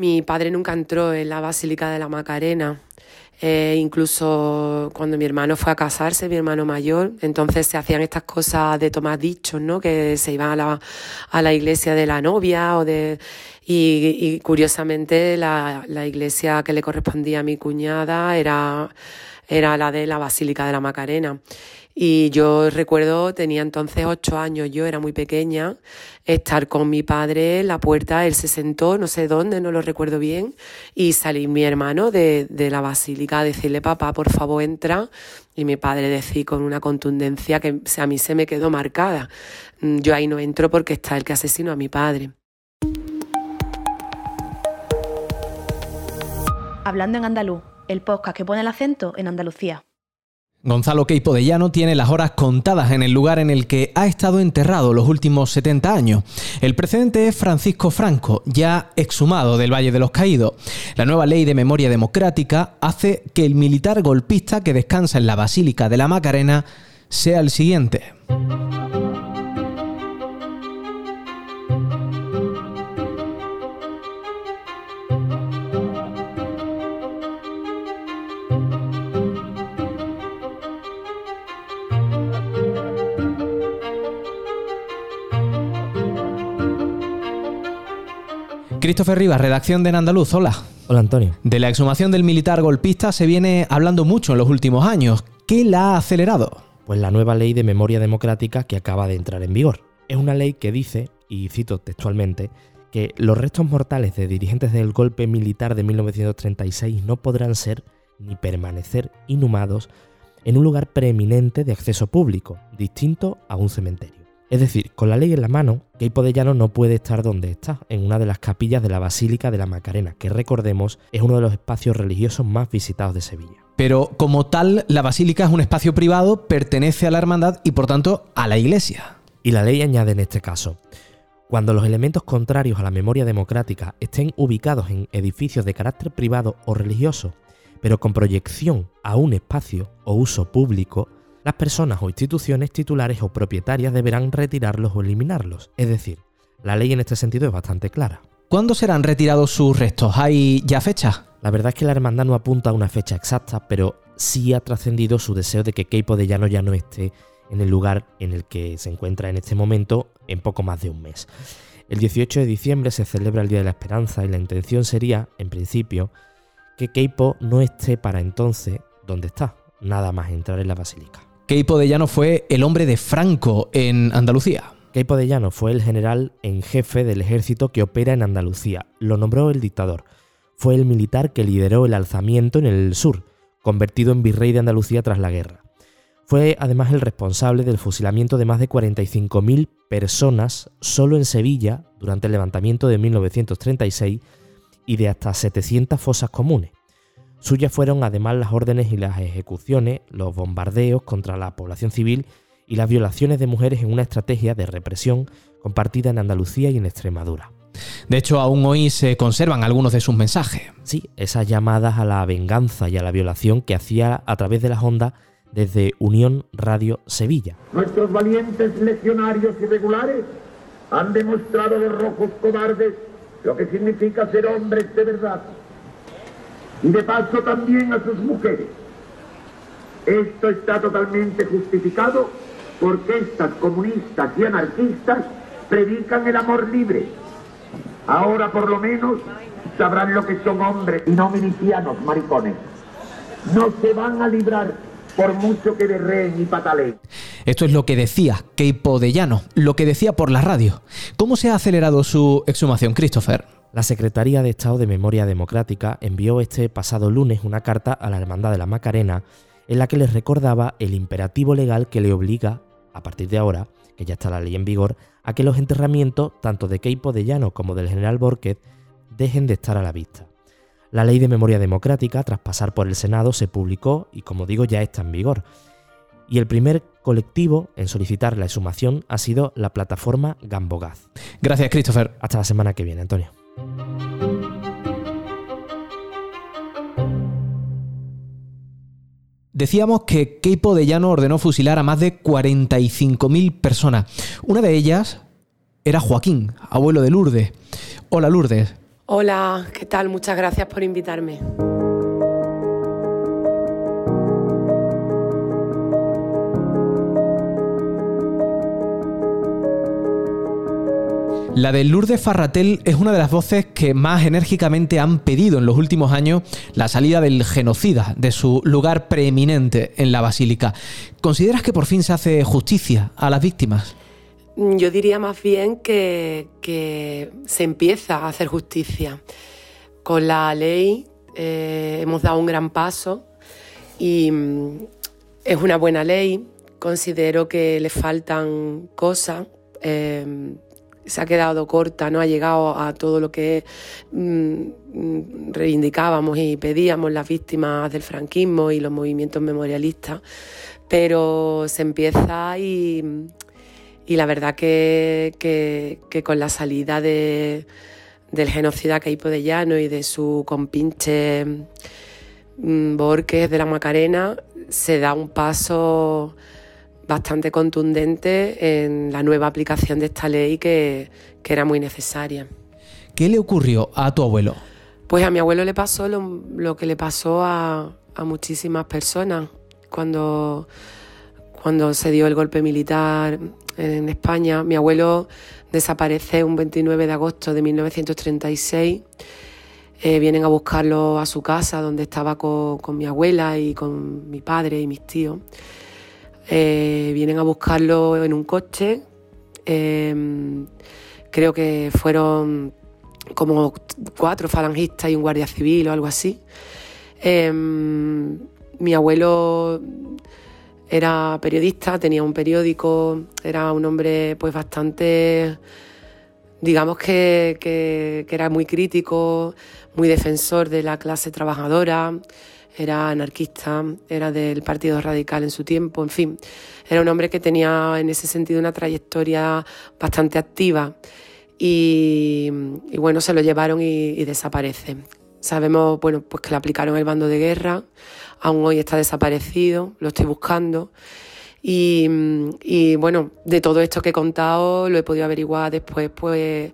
Mi padre nunca entró en la Basílica de la Macarena. Eh, incluso cuando mi hermano fue a casarse, mi hermano mayor, entonces se hacían estas cosas de tomar dichos, ¿no? Que se iban a la, a la iglesia de la novia o de... Y, y curiosamente la, la iglesia que le correspondía a mi cuñada era, era la de la Basílica de la Macarena. Y yo recuerdo, tenía entonces ocho años, yo era muy pequeña, estar con mi padre en la puerta, él se sentó, no sé dónde, no lo recuerdo bien, y salí mi hermano de, de la basílica a decirle, papá, por favor, entra. Y mi padre decía con una contundencia que a mí se me quedó marcada. Mm, yo ahí no entro porque está el que asesinó a mi padre. Hablando en andaluz, el podcast que pone el acento en Andalucía. Gonzalo Queipo de Llano tiene las horas contadas en el lugar en el que ha estado enterrado los últimos 70 años. El precedente es Francisco Franco, ya exhumado del Valle de los Caídos. La nueva ley de memoria democrática hace que el militar golpista que descansa en la Basílica de la Macarena sea el siguiente. Christopher Rivas, redacción de En Andaluz. Hola. Hola, Antonio. De la exhumación del militar golpista se viene hablando mucho en los últimos años. ¿Qué la ha acelerado? Pues la nueva ley de memoria democrática que acaba de entrar en vigor. Es una ley que dice, y cito textualmente, que los restos mortales de dirigentes del golpe militar de 1936 no podrán ser ni permanecer inhumados en un lugar preeminente de acceso público, distinto a un cementerio. Es decir, con la ley en la mano, Queipo de Llano no puede estar donde está, en una de las capillas de la Basílica de la Macarena, que recordemos es uno de los espacios religiosos más visitados de Sevilla. Pero como tal, la Basílica es un espacio privado, pertenece a la hermandad y por tanto a la Iglesia. Y la ley añade en este caso, cuando los elementos contrarios a la memoria democrática estén ubicados en edificios de carácter privado o religioso, pero con proyección a un espacio o uso público, las personas o instituciones titulares o propietarias deberán retirarlos o eliminarlos. Es decir, la ley en este sentido es bastante clara. ¿Cuándo serán retirados sus restos? ¿Hay ya fecha? La verdad es que la hermandad no apunta a una fecha exacta, pero sí ha trascendido su deseo de que Keipo de Llano ya no esté en el lugar en el que se encuentra en este momento en poco más de un mes. El 18 de diciembre se celebra el Día de la Esperanza y la intención sería, en principio, que Keipo no esté para entonces donde está, nada más entrar en la basílica. Queipo de Llano fue el hombre de Franco en Andalucía. Queipo de Llano fue el general en jefe del ejército que opera en Andalucía. Lo nombró el dictador. Fue el militar que lideró el alzamiento en el sur, convertido en virrey de Andalucía tras la guerra. Fue además el responsable del fusilamiento de más de 45.000 personas solo en Sevilla durante el levantamiento de 1936 y de hasta 700 fosas comunes. Suyas fueron además las órdenes y las ejecuciones, los bombardeos contra la población civil y las violaciones de mujeres en una estrategia de represión compartida en Andalucía y en Extremadura. De hecho, aún hoy se conservan algunos de sus mensajes. Sí, esas llamadas a la venganza y a la violación que hacía a través de las ondas desde Unión Radio Sevilla. Nuestros valientes legionarios irregulares han demostrado a los rojos cobardes lo que significa ser hombres de verdad y de paso también a sus mujeres. Esto está totalmente justificado porque estas comunistas y anarquistas predican el amor libre. Ahora por lo menos sabrán lo que son hombres y no milicianos maricones. No se van a librar por mucho que berreen y pataleen. Esto es lo que decía Keipo de Llano, lo que decía por la radio. ¿Cómo se ha acelerado su exhumación, Christopher? La Secretaría de Estado de Memoria Democrática envió este pasado lunes una carta a la Hermandad de la Macarena en la que les recordaba el imperativo legal que le obliga, a partir de ahora, que ya está la ley en vigor, a que los enterramientos, tanto de Keipo de Llano como del general Borquez, dejen de estar a la vista. La ley de memoria democrática, tras pasar por el Senado, se publicó y, como digo, ya está en vigor. Y el primer colectivo en solicitar la exhumación ha sido la plataforma Gambogaz. Gracias, Christopher. Hasta la semana que viene, Antonio. Decíamos que Keipo de Llano ordenó fusilar a más de 45.000 personas. Una de ellas era Joaquín, abuelo de Lourdes. Hola Lourdes. Hola, ¿qué tal? Muchas gracias por invitarme. La de Lourdes Farratel es una de las voces que más enérgicamente han pedido en los últimos años la salida del genocida de su lugar preeminente en la basílica. ¿Consideras que por fin se hace justicia a las víctimas? Yo diría más bien que, se empieza a hacer justicia. Con la ley eh, hemos dado un gran paso y mm, es una buena ley. Considero que le faltan cosas. Eh, se ha quedado corta, no ha llegado a todo lo que mm, reivindicábamos y pedíamos las víctimas del franquismo y los movimientos memorialistas, pero se empieza y, y la verdad que, que, con la salida de, del genocida Caipo de Llano y de su compinche mm, Borges de la Macarena se da un paso bastante contundente en la nueva aplicación de esta ley que, era muy necesaria. ¿Qué le ocurrió a tu abuelo? Pues a mi abuelo le pasó lo, que le pasó a, muchísimas personas cuando, cuando se dio el golpe militar en España. Mi abuelo desaparece un 29 de agosto de 1936. Eh, vienen a buscarlo a su casa donde estaba con, con mi abuela y con mi padre y mis tíos. Eh, vienen a buscarlo en un coche. Eh, creo que fueron como cuatro falangistas y un guardia civil o algo así. Eh, mi abuelo era periodista, tenía un periódico, era un hombre pues bastante, digamos que, que era muy crítico, muy defensor de la clase trabajadora era anarquista, era del Partido Radical en su tiempo, en fin, era un hombre que tenía en ese sentido una trayectoria bastante activa y, bueno, se lo llevaron y, desaparece. Sabemos, bueno, pues que le aplicaron el bando de guerra, aún hoy está desaparecido, lo estoy buscando. Y, y, bueno, de todo esto que he contado lo he podido averiguar después pues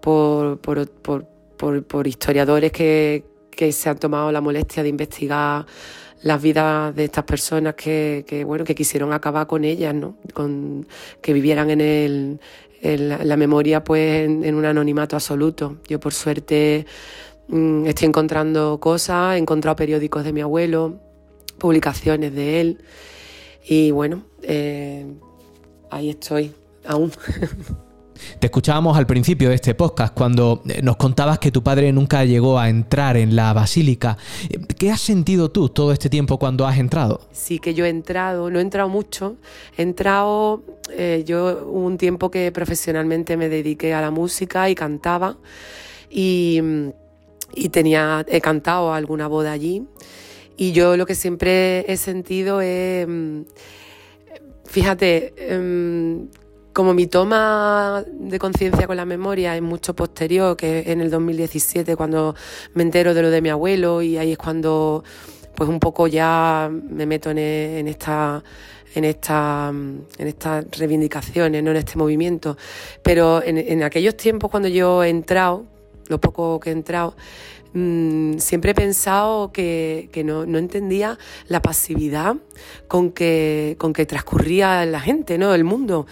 por, por historiadores que, que se han tomado la molestia de investigar las vidas de estas personas que, bueno que quisieron acabar con ellas no con que vivieran en el la memoria pues en, un anonimato absoluto. Yo por suerte mm, estoy encontrando cosas he encontrado periódicos de mi abuelo publicaciones de él y bueno eh, ahí estoy aún Te escuchábamos al principio de este podcast cuando eh, nos contabas que tu padre nunca llegó a entrar en la basílica. ¿Qué has sentido tú todo este tiempo cuando has entrado? Sí, que yo he entrado, no he entrado mucho. He entrado, eh, yo un tiempo que profesionalmente me dediqué a la música y cantaba y, y tenía, he cantado alguna boda allí. Y yo lo que siempre he sentido es, mm, fíjate, em, como mi toma de conciencia con la memoria es mucho posterior, que en el 2017 cuando me entero de lo de mi abuelo y ahí es cuando pues un poco ya me meto en, esta en esta en estas reivindicaciones, no en este movimiento. Pero en, en aquellos tiempos cuando yo he entrado, lo poco que he entrado, Mm, siempre he pensado que, no, entendía la pasividad con que, con que transcurría la gente, ¿no? El mundo.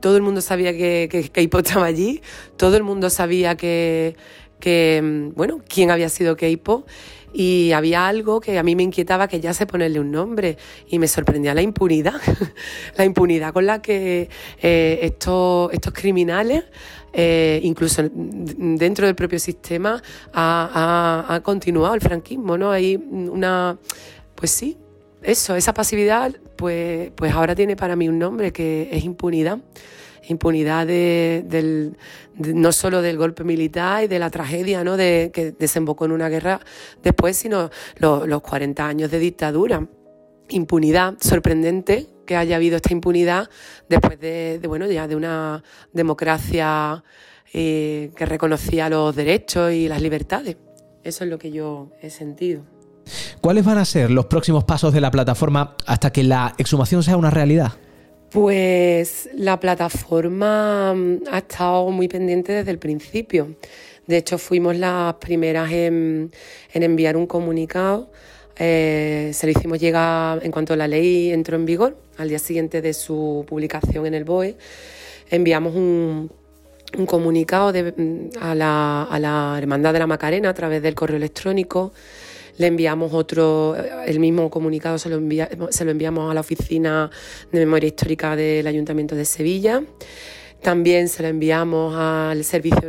todo el mundo sabía que, que, estaba allí, todo el mundo sabía que, que, mm, bueno, quién había sido Keipo y había algo que a mí me inquietaba que ya se ponerle un nombre y me sorprendía la impunidad, la impunidad con la que eh, estos, estos criminales eh, incluso dentro del propio sistema ha, continuado el franquismo, ¿no? Hay una, pues sí, eso, esa pasividad, pues, pues ahora tiene para mí un nombre que es impunidad impunidad del, no solo del golpe militar y de la tragedia ¿no? de, que desembocó en una guerra después, sino los, los 40 años de dictadura. Impunidad sorprendente que haya habido esta impunidad después de, bueno, ya de una democracia eh, que reconocía los derechos y las libertades. Eso es lo que yo he sentido. ¿Cuáles van a ser los próximos pasos de la plataforma hasta que la exhumación sea una realidad? Pues la plataforma mm, ha estado muy pendiente desde el principio De hecho, fuimos las primeras en, enviar un comunicado. Eh, se lo hicimos llegar en cuanto la ley entró en vigor, al día siguiente de su publicación en el BOE. Enviamos un, comunicado a, la, a la Hermandad de la Macarena a través del correo electrónico le enviamos otro, el mismo comunicado se lo, se lo enviamos a la Oficina de Memoria Histórica del Ayuntamiento de Sevilla. También se lo enviamos al Servicio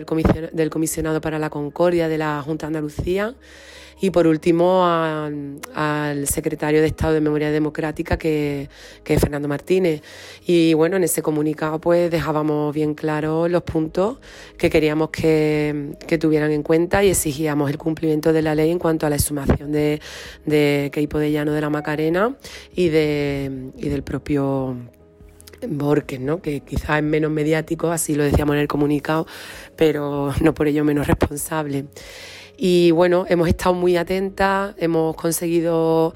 del Comisionado para la Concordia de la Junta de Andalucía y por último al secretario de Estado de Memoria Democrática que, es Fernando Martínez. Y bueno, en ese comunicado pues dejábamos bien claros los puntos que queríamos que, tuvieran en cuenta y exigíamos el cumplimiento de la ley en cuanto a la exhumación de, de Queipo de Llano de la Macarena y, de, y del propio Borges, ¿no? que quizás es menos mediático, así lo decíamos en el comunicado, pero no por ello menos responsable. Y bueno, hemos estado muy atentas, hemos conseguido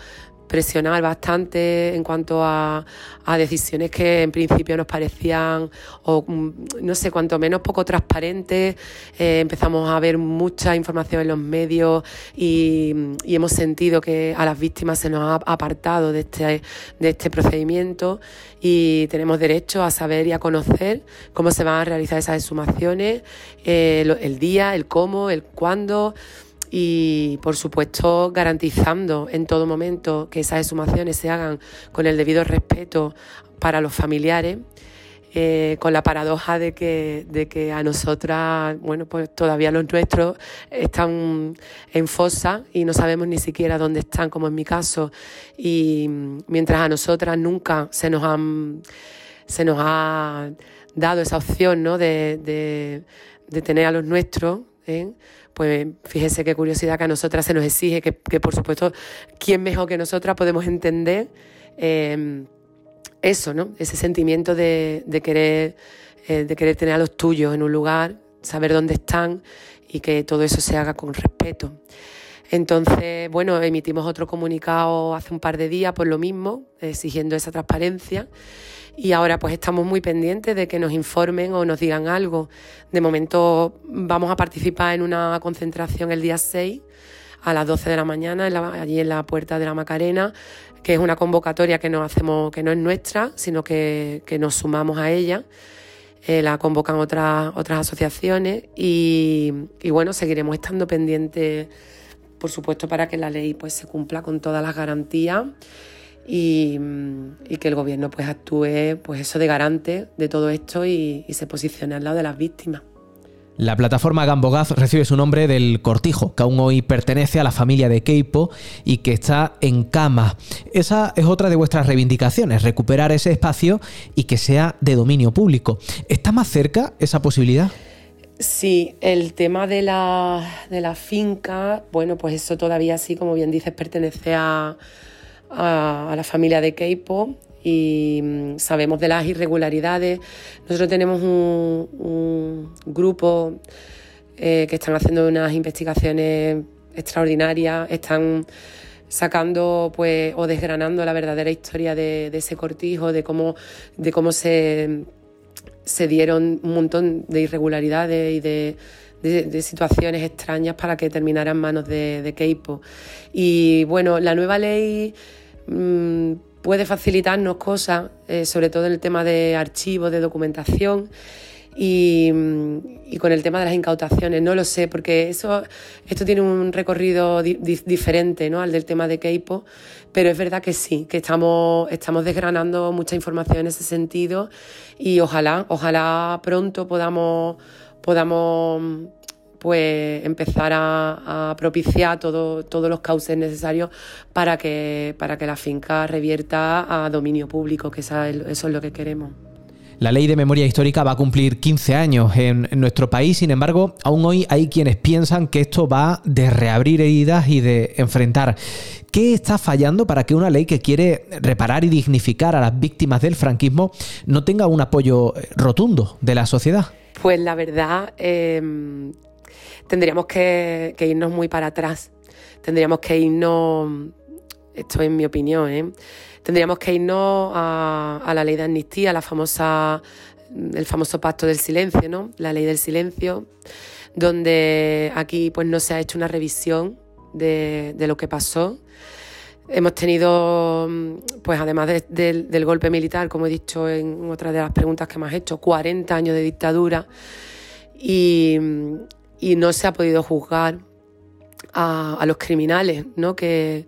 presionar bastante en cuanto a, decisiones que en principio nos parecían, o mm, no sé, cuanto menos poco transparentes. Eh, empezamos a ver mucha información en los medios y, hemos sentido que a las víctimas se nos ha apartado de este, de este procedimiento y tenemos derecho a saber y a conocer cómo se van a realizar esas exhumaciones, eh, el día, el cómo, el cuándo y por supuesto garantizando en todo momento que esas exhumaciones se hagan con el debido respeto para los familiares. Eh, con la paradoja de que, de que a nosotras, bueno, pues todavía los nuestros están en fosa y no sabemos ni siquiera dónde están, como en mi caso, y mientras a nosotras nunca se nos han, se nos ha dado esa opción ¿no? de, de tener a los nuestros, ¿eh? Pues fíjese qué curiosidad que a nosotras se nos exige, que, por supuesto, ¿quién mejor que nosotras podemos entender em, eso, ¿no? Ese sentimiento de, querer, eh, de querer tener a los tuyos en un lugar, saber dónde están y que todo eso se haga con respeto. Entonces, bueno, emitimos otro comunicado hace un par de días por lo mismo, exigiendo esa transparencia y ahora pues estamos muy pendientes de que nos informen o nos digan algo. De momento vamos a participar en una concentración el día 6 a las 12 de la mañana allí en la puerta de la Macarena, que es una convocatoria que no hacemos, que no es nuestra, sino que, nos sumamos a ella. Eh, la convocan otras, otras asociaciones y bueno, seguiremos estando pendientes, por supuesto, para que la ley pues se cumpla con todas las garantías y, que el gobierno pues actúe pues eso de garante de todo esto y, se posicione al lado de las víctimas. La plataforma Gambogaz recibe su nombre del cortijo, que aún hoy pertenece a la familia de Keipo y que está en cama. Esa es otra de vuestras reivindicaciones, recuperar ese espacio y que sea de dominio público. ¿Está más cerca esa posibilidad? Sí, el tema de la, de la finca, bueno, pues eso todavía sí, como bien dices, pertenece a, a, la familia de Keipo y mm, sabemos de las irregularidades. Nosotros tenemos un, grupo eh, que están haciendo unas investigaciones extraordinarias, están sacando pues o desgranando la verdadera historia de, ese cortijo, de cómo, de cómo se, se dieron un montón de irregularidades y de, situaciones extrañas para que terminara en manos de, de Keipo. Y bueno, la nueva ley Mm, puede facilitarnos cosas, eh, sobre todo en el tema de archivos, de documentación. Y, con el tema de las incautaciones, no lo sé, porque eso, esto tiene un recorrido diferente ¿no? al del tema de Keipo, pero es verdad que sí, que estamos, estamos desgranando mucha información en ese sentido y ojalá, ojalá pronto podamos, podamos pues empezar a, propiciar todo, todos los cauces necesarios para que, para que la finca revierta a dominio público, que eso es lo que queremos. La ley de memoria histórica va a cumplir 15 años en, nuestro país, sin embargo, aún hoy hay quienes piensan que esto va de reabrir heridas y de enfrentar. ¿Qué está fallando para que una ley que quiere reparar y dignificar a las víctimas del franquismo no tenga un apoyo rotundo de la sociedad? Pues la verdad, em, tendríamos que, irnos muy para atrás. Tendríamos que irnos, esto es mi opinión, ¿eh? Tendríamos que irnos a, la ley de amnistía, la famosa, el famoso pacto del silencio, ¿no? La ley del silencio, donde aquí pues no se ha hecho una revisión de, lo que pasó. Hemos tenido, pues además del golpe militar, como he dicho en otra de las preguntas que me has hecho, 40 años de dictadura y, no se ha podido juzgar a, los criminales ¿no? que,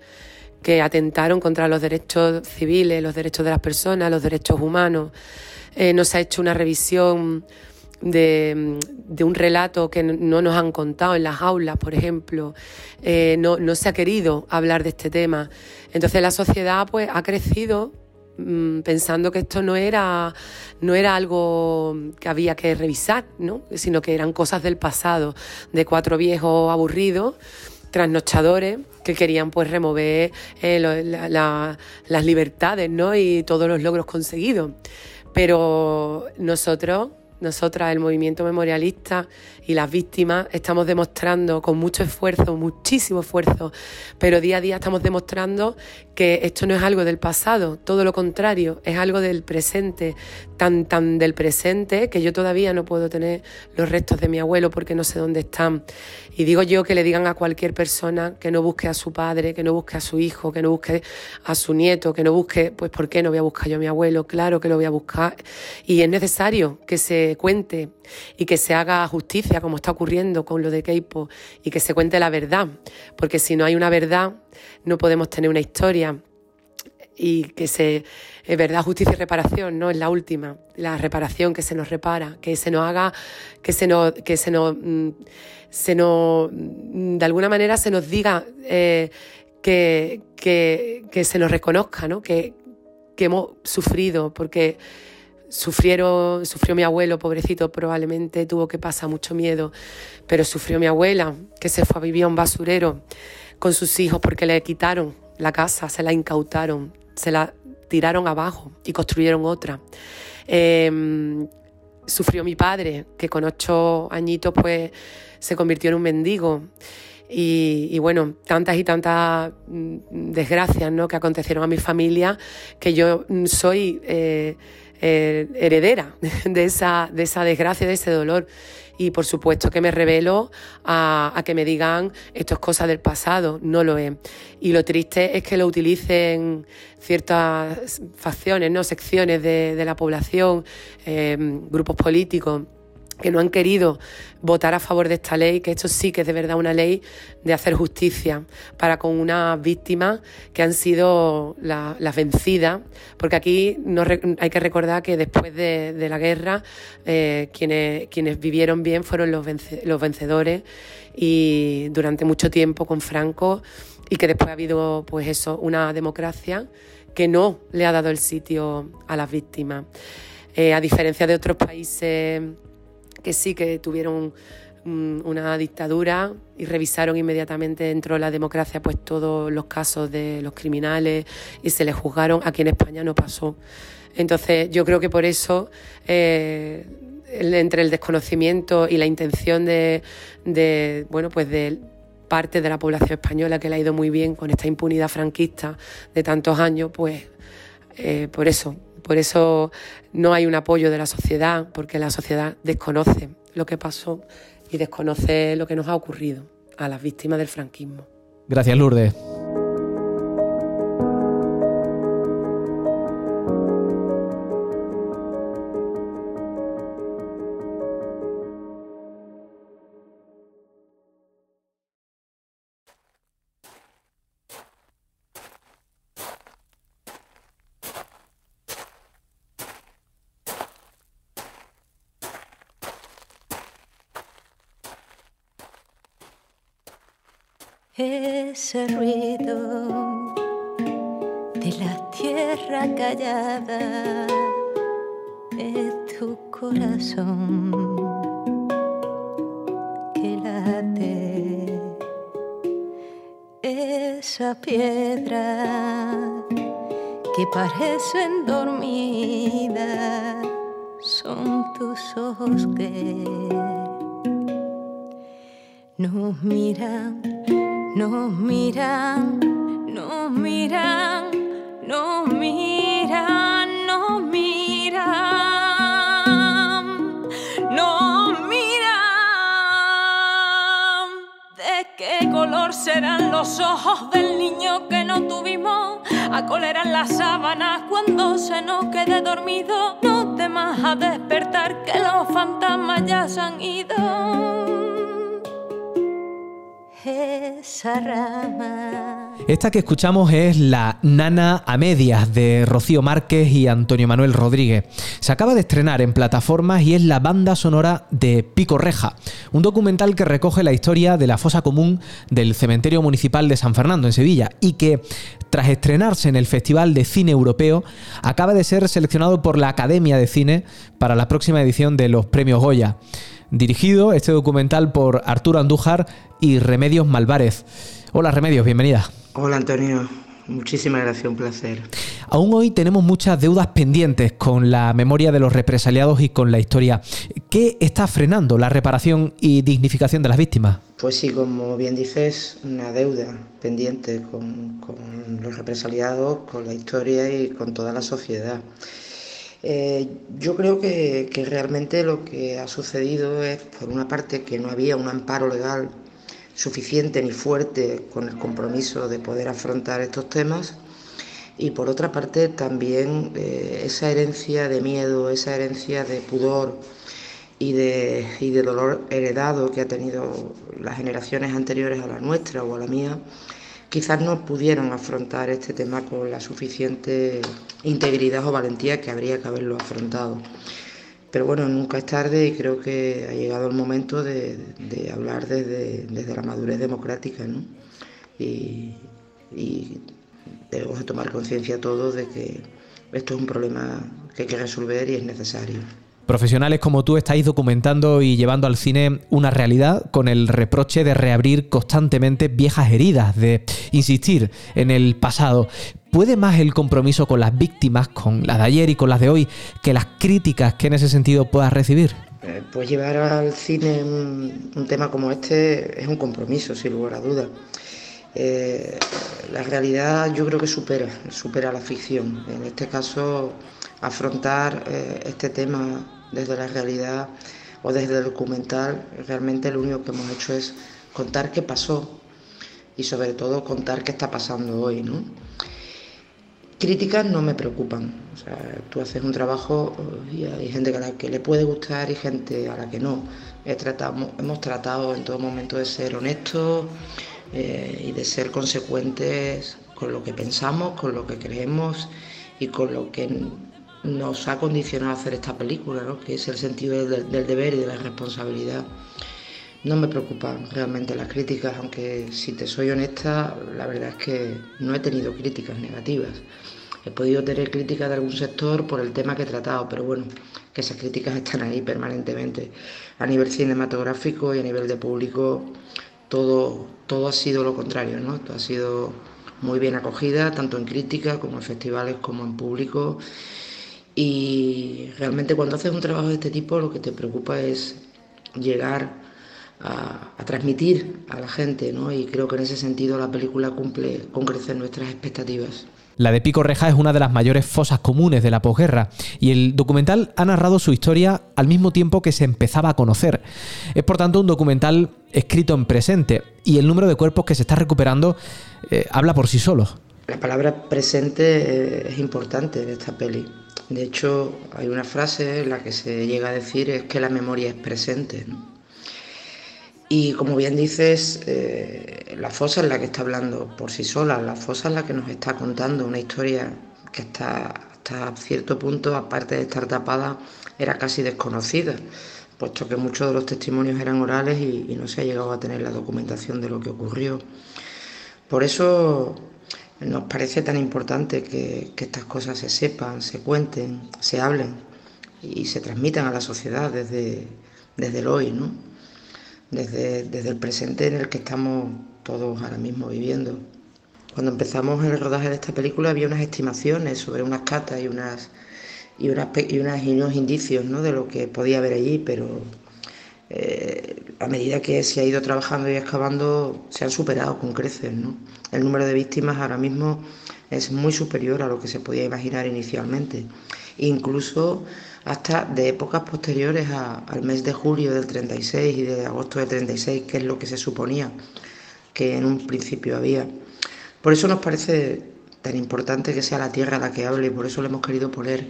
que atentaron contra los derechos civiles, los derechos de las personas, los derechos humanos. Eh, no se ha hecho una revisión de, un relato que no nos han contado en las aulas, por ejemplo. Eh, no, se ha querido hablar de este tema. Entonces la sociedad pues, ha crecido mm, pensando que esto no era, no era algo que había que revisar, ¿no? sino que eran cosas del pasado, de cuatro viejos aburridos, trasnochadores, que querían pues remover eh, las libertades ¿no? y todos los logros conseguidos. Pero nosotros nosotras, el movimiento memorialista y las víctimas, estamos demostrando con mucho esfuerzo, muchísimo esfuerzo, pero día a día estamos demostrando que esto no es algo del pasado, todo lo contrario, es algo del presente, tan, tan del presente que yo todavía no puedo tener los restos de mi abuelo porque no sé dónde están. Y digo yo que le digan a cualquier persona que no busque a su padre, que no busque a su hijo, que no busque a su nieto, que no busque, pues ¿por qué no voy a buscar yo a mi abuelo? Claro que lo voy a buscar. Y es necesario que se cuente y que se haga justicia como está ocurriendo con lo de Keipo y que se cuente la verdad, porque si no hay una verdad no podemos tener una historia. Y que se verdad justicia y reparación no es la última. La reparación que se nos repara que se nos haga que se nos que se nos mm, se nos mm, de alguna manera se nos diga eh, que, que, se nos reconozca ¿no? que, que hemos sufrido porque Sufrieron, sufrió mi abuelo, pobrecito, probablemente tuvo que pasar mucho miedo, pero sufrió mi abuela, que se fue a vivir a un basurero con sus hijos porque le quitaron la casa, se la incautaron, se la tiraron abajo y construyeron otra. Em, sufrió mi padre, que con ocho añitos pues se convirtió en un mendigo. Y, bueno, tantas y tantas mm, desgracias ¿no? que acontecieron a mi familia, que yo mm, soy eh, eh, heredera de esa, de esa desgracia, de ese dolor. Y por supuesto que me revelo a, que me digan esto es cosa del pasado, no lo es. Y lo triste es que lo utilicen ciertas facciones, ¿no? secciones de, la población, eh, grupos políticos que no han querido votar a favor de esta ley, que esto sí que es de verdad una ley de hacer justicia para con unas víctimas que han sido las vencidas, porque aquí hay que recordar que después de, la guerra eh, quienes, vivieron bien fueron los, los vencedores y durante mucho tiempo con Franco y que después ha habido pues eso, una democracia que no le ha dado el sitio a las víctimas. Eh, a diferencia de otros países que sí que tuvieron mm, una dictadura y revisaron inmediatamente dentro de la democracia pues todos los casos de los criminales y se les juzgaron. Aquí en España no pasó. Entonces yo creo que por eso eh, entre el desconocimiento y la intención de, bueno pues de parte de la población española que le ha ido muy bien con esta impunidad franquista de tantos años, pues eh, por eso por eso no hay un apoyo de la sociedad, porque la sociedad desconoce lo que pasó y desconoce lo que nos ha ocurrido a las víctimas del franquismo. Gracias, Lourdes. Ese ruido de la tierra callada es tu corazón que late. Esa piedra que parecen dormidas son tus ojos que nos miran nos miran, nos miran, nos miran, nos miran, nos miran. ¿Qué color serán los ojos del niño que no tuvimos? ¿A coleran las sábanas cuando se nos quede dormido? No temas a despertar que los fantasmas ya se han ido Esta que escuchamos es La Nana a Medias de Rocío Márquez y Antonio Manuel Rodríguez. Se acaba de estrenar en plataformas y es la banda sonora de Pico Reja, un documental que recoge la historia de la fosa común del Cementerio Municipal de San Fernando en Sevilla y que, tras estrenarse en el Festival de Cine Europeo, acaba de ser seleccionado por la Academia de Cine para la próxima edición de los Premios Goya dirigido este documental por Arturo Andújar y Remedios Malvarez. Hola Remedios, bienvenida. Hola Antonio, muchísimas gracias, un placer. Aún hoy tenemos muchas deudas pendientes con la memoria de los represaliados y con la historia. ¿Qué está frenando la reparación y dignificación de las víctimas? Pues sí, como bien dices, una deuda pendiente con, con los represaliados, con la historia y con toda la sociedad. Eh, yo creo que, realmente lo que ha sucedido es, por una parte, que no había un amparo legal suficiente ni fuerte con el compromiso de poder afrontar estos temas. Y por otra parte también eh, esa herencia de miedo, esa herencia de pudor y de, y de dolor heredado que ha tenido las generaciones anteriores a la nuestra o a la mía, quizás no pudieron afrontar este tema con la suficiente integridad o valentía que habría que haberlo afrontado. Pero bueno, nunca es tarde y creo que ha llegado el momento de, hablar desde, la madurez democrática ¿no? y, y debemos de tomar conciencia todos de que esto es un problema que hay que resolver y es necesario. Profesionales como tú estáis documentando y llevando al cine una realidad con el reproche de reabrir constantemente viejas heridas, de insistir en el pasado. ¿Puede más el compromiso con las víctimas, con las de ayer y con las de hoy, que las críticas que en ese sentido puedas recibir? Eh, pues llevar al cine un, tema como este es un compromiso, sin lugar a dudas. Eh, la realidad yo creo que supera, supera la ficción. En este caso afrontar eh, este tema desde la realidad o desde el documental, realmente lo único que hemos hecho es contar qué pasó y sobre todo contar qué está pasando hoy. ¿no? Críticas no me preocupan, tú haces un trabajo y hay gente a la que le puede gustar y gente a la que no. hemos tratado en todo momento de ser honestos eh, y de ser consecuentes con lo que pensamos, con lo que creemos y con lo que nos ha condicionado a hacer esta película, ¿no? que es el sentido del, deber y de la responsabilidad. No me preocupan realmente las críticas, aunque si te soy honesta, la verdad es que no he tenido críticas negativas. He podido tener críticas de algún sector por el tema que he tratado, pero bueno, que esas críticas están ahí permanentemente. A nivel cinematográfico y a nivel de público, todo, todo ha sido lo contrario, ¿no? Todo ha sido muy bien acogida, tanto en crítica como en festivales como en público. Y realmente cuando haces un trabajo de este tipo lo que te preocupa es llegar a, transmitir a la gente, ¿no? Y creo que en ese sentido la película cumple con crecer nuestras expectativas. La de Pico Reja es una de las mayores fosas comunes de la posguerra y el documental ha narrado su historia al mismo tiempo que se empezaba a conocer. Es por tanto un documental escrito en presente y el número de cuerpos que se está recuperando eh, habla por sí solo. La palabra presente es importante en esta peli. De hecho, hay una frase en la que se llega a decir es que la memoria es presente. Y como bien dices, eh, la fosa es la que está hablando por sí sola, la fosa es la que nos está contando una historia que está hasta cierto punto, aparte de estar tapada, era casi desconocida, puesto que muchos de los testimonios eran orales y, y no se ha llegado a tener la documentación de lo que ocurrió. Por eso nos parece tan importante que, estas cosas se sepan, se cuenten, se hablen y se transmitan a la sociedad desde, desde el hoy, ¿no? desde, desde el presente en el que estamos todos ahora mismo viviendo. Cuando empezamos el rodaje de esta película había unas estimaciones sobre unas catas y unas y, unas, y, unas, y unos indicios ¿no? de lo que podía haber allí, pero eh, a medida que se ha ido trabajando y excavando, se han superado con creces. ¿no? El número de víctimas ahora mismo es muy superior a lo que se podía imaginar inicialmente, incluso hasta de épocas posteriores al mes de julio del 36 y de agosto del 36, que es lo que se suponía que en un principio había. Por eso nos parece tan importante que sea la tierra la que hable y por eso le hemos querido poner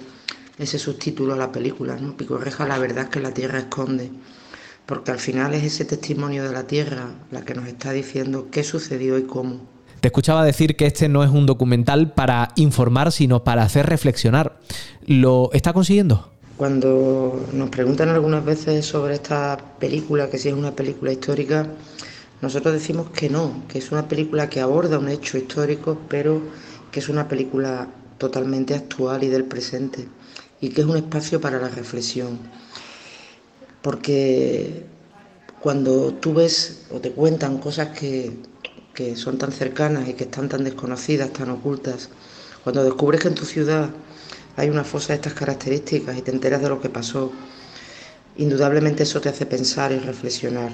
ese subtítulo a la película, ¿no? Picorreja la verdad que la tierra esconde, porque al final es ese testimonio de la tierra la que nos está diciendo qué sucedió y cómo. Te escuchaba decir que este no es un documental para informar, sino para hacer reflexionar. ¿Lo está consiguiendo? Cuando nos preguntan algunas veces sobre esta película, que si es una película histórica, nosotros decimos que no, que es una película que aborda un hecho histórico, pero que es una película totalmente actual y del presente, y que es un espacio para la reflexión. Porque cuando tú ves o te cuentan cosas que, que son tan cercanas y que están tan desconocidas, tan ocultas, cuando descubres que en tu ciudad hay una fosa de estas características y te enteras de lo que pasó, indudablemente eso te hace pensar y reflexionar.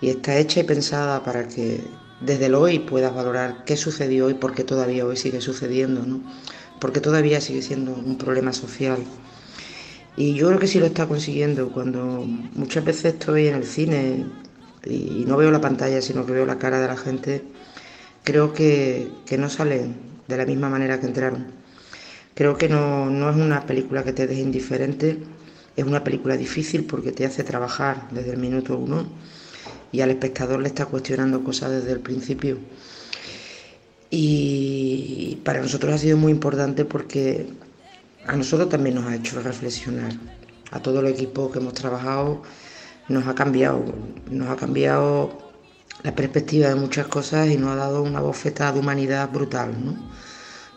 Y está hecha y pensada para que desde el hoy puedas valorar qué sucedió y por qué todavía hoy sigue sucediendo, ¿no? Porque todavía sigue siendo un problema social. Y yo creo que sí lo está consiguiendo. Cuando muchas veces estoy en el cine y no veo la pantalla, sino que veo la cara de la gente, creo que, que no salen de la misma manera que entraron. Creo que no, no es una película que te deje indiferente, es una película difícil porque te hace trabajar desde el minuto uno y al espectador le está cuestionando cosas desde el principio. Y para nosotros ha sido muy importante porque a nosotros también nos ha hecho reflexionar. A todo el equipo que hemos trabajado nos ha cambiado, nos ha cambiado la perspectiva de muchas cosas y nos ha dado una bofeta de humanidad brutal. ¿no?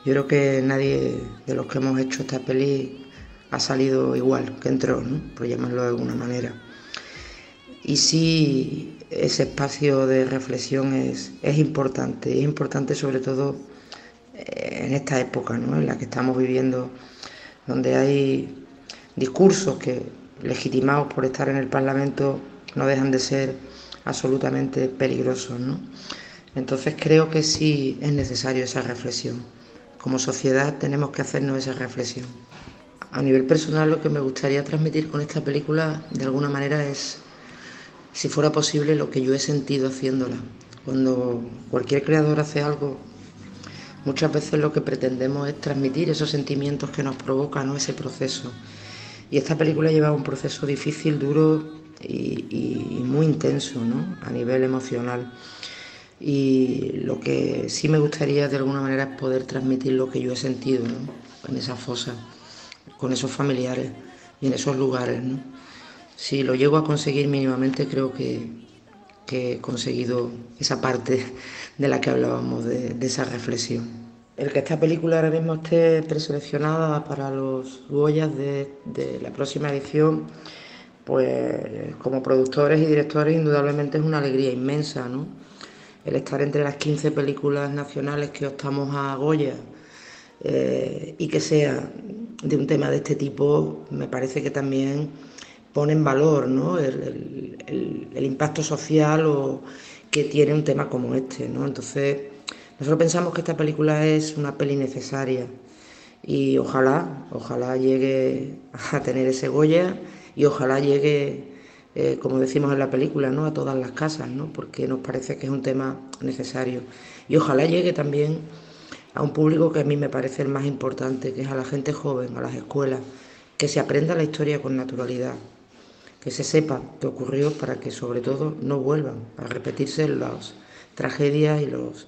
Yo creo que nadie de los que hemos hecho esta peli ha salido igual que entró, ¿no? por llamarlo de alguna manera. Y sí, ese espacio de reflexión es, es importante, es importante sobre todo eh, en esta época ¿no? en la que estamos viviendo, donde hay discursos que, legitimados por estar en el Parlamento, no dejan de ser absolutamente peligrosos. ¿no? Entonces creo que sí es necesario esa reflexión como sociedad tenemos que hacernos esa reflexión. A nivel personal lo que me gustaría transmitir con esta película de alguna manera es, si fuera posible, lo que yo he sentido haciéndola. Cuando cualquier creador hace algo, muchas veces lo que pretendemos es transmitir esos sentimientos que nos provocan ese proceso. Y esta película lleva un proceso difícil, duro y, muy intenso ¿no? a nivel emocional y lo que sí me gustaría de alguna manera es poder transmitir lo que yo he sentido en esa fosa, con esos familiares y en esos lugares. Si lo llego a conseguir mínimamente creo que, he conseguido esa parte de la que hablábamos, de, esa reflexión. El que esta película ahora mismo esté preseleccionada para los Goyas de, la próxima edición, pues como productores y directores indudablemente es una alegría inmensa, ¿no? el estar entre las 15 películas nacionales que optamos a Goya eh, y que sea de un tema de este tipo, me parece que también pone en valor ¿no? el, impacto social que tiene un tema como este. ¿no? Entonces, nosotros pensamos que esta película es una peli necesaria y ojalá, ojalá llegue a tener ese Goya y ojalá llegue eh, como decimos en la película, ¿no? a todas las casas, ¿no? porque nos parece que es un tema necesario. Y ojalá llegue también a un público que a mí me parece el más importante, que es a la gente joven, a las escuelas, que se aprenda la historia con naturalidad, que se sepa qué ocurrió para que sobre todo no vuelvan a repetirse las tragedias y los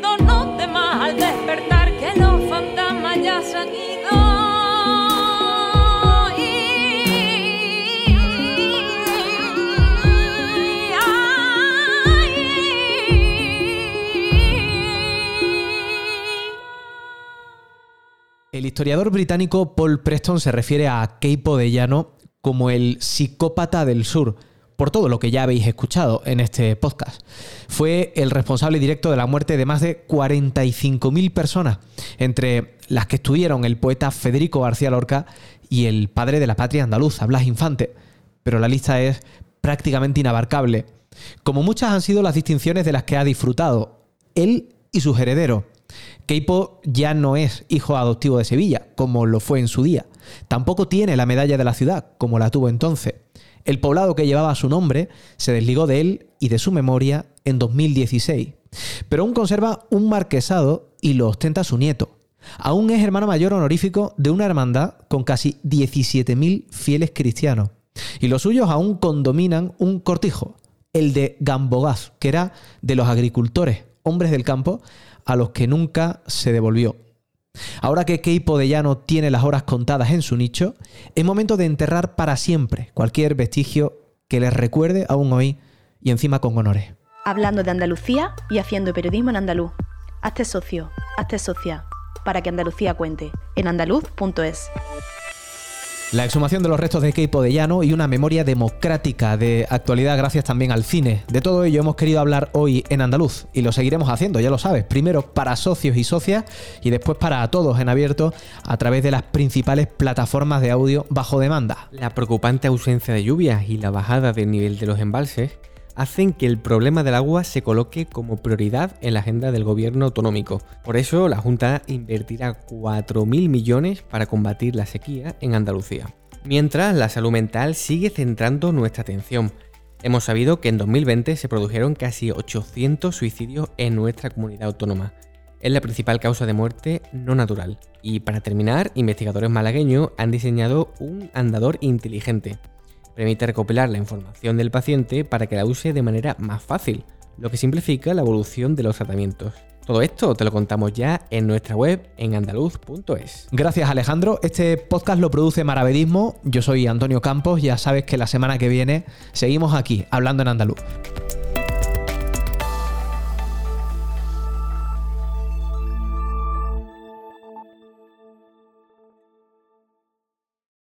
historiador británico Paul Preston se refiere a Keipo de Llano como el psicópata del sur, por todo lo que ya habéis escuchado en este podcast. Fue el responsable directo de la muerte de más de 45.000 personas, entre las que estuvieron el poeta Federico García Lorca y el padre de la patria andaluza, Blas Infante. Pero la lista es prácticamente inabarcable, como muchas han sido las distinciones de las que ha disfrutado él y sus herederos. Keipo ya no es hijo adoptivo de Sevilla, como lo fue en su día. Tampoco tiene la medalla de la ciudad, como la tuvo entonces. El poblado que llevaba su nombre se desligó de él y de su memoria en 2016. Pero aún conserva un marquesado y lo ostenta su nieto. Aún es hermano mayor honorífico de una hermandad con casi 17.000 fieles cristianos. Y los suyos aún condominan un cortijo, el de Gambogaz, que era de los agricultores, hombres del campo, a los que nunca se devolvió. Ahora que Keipo de Llano tiene las horas contadas en su nicho, es momento de enterrar para siempre cualquier vestigio que les recuerde aún hoy y encima con honores. Hablando de Andalucía y haciendo periodismo en andaluz. Hazte socio, hazte socia, para que Andalucía cuente, en andaluz.es. La exhumación de los restos de Keipo de Llano y una memoria democrática de actualidad gracias también al cine. De todo ello hemos querido hablar hoy en Andaluz y lo seguiremos haciendo, ya lo sabes. Primero para socios y socias y después para todos en abierto a través de las principales plataformas de audio bajo demanda. La preocupante ausencia de lluvias y la bajada del nivel de los embalses hacen que el problema del agua se coloque como prioridad en la agenda del gobierno autonómico. Por eso la Junta invertirá 4.000 millones para combatir la sequía en Andalucía. Mientras la salud mental sigue centrando nuestra atención. Hemos sabido que en 2020 se produjeron casi 800 suicidios en nuestra comunidad autónoma. Es la principal causa de muerte no natural. Y para terminar, investigadores malagueños han diseñado un andador inteligente Permite recopilar la información del paciente para que la use de manera más fácil, lo que simplifica la evolución de los tratamientos. Todo esto te lo contamos ya en nuestra web en andaluz.es. Gracias Alejandro. Este podcast lo produce Maravedismo. Yo soy Antonio Campos. Ya sabes que la semana que viene seguimos aquí hablando en andaluz.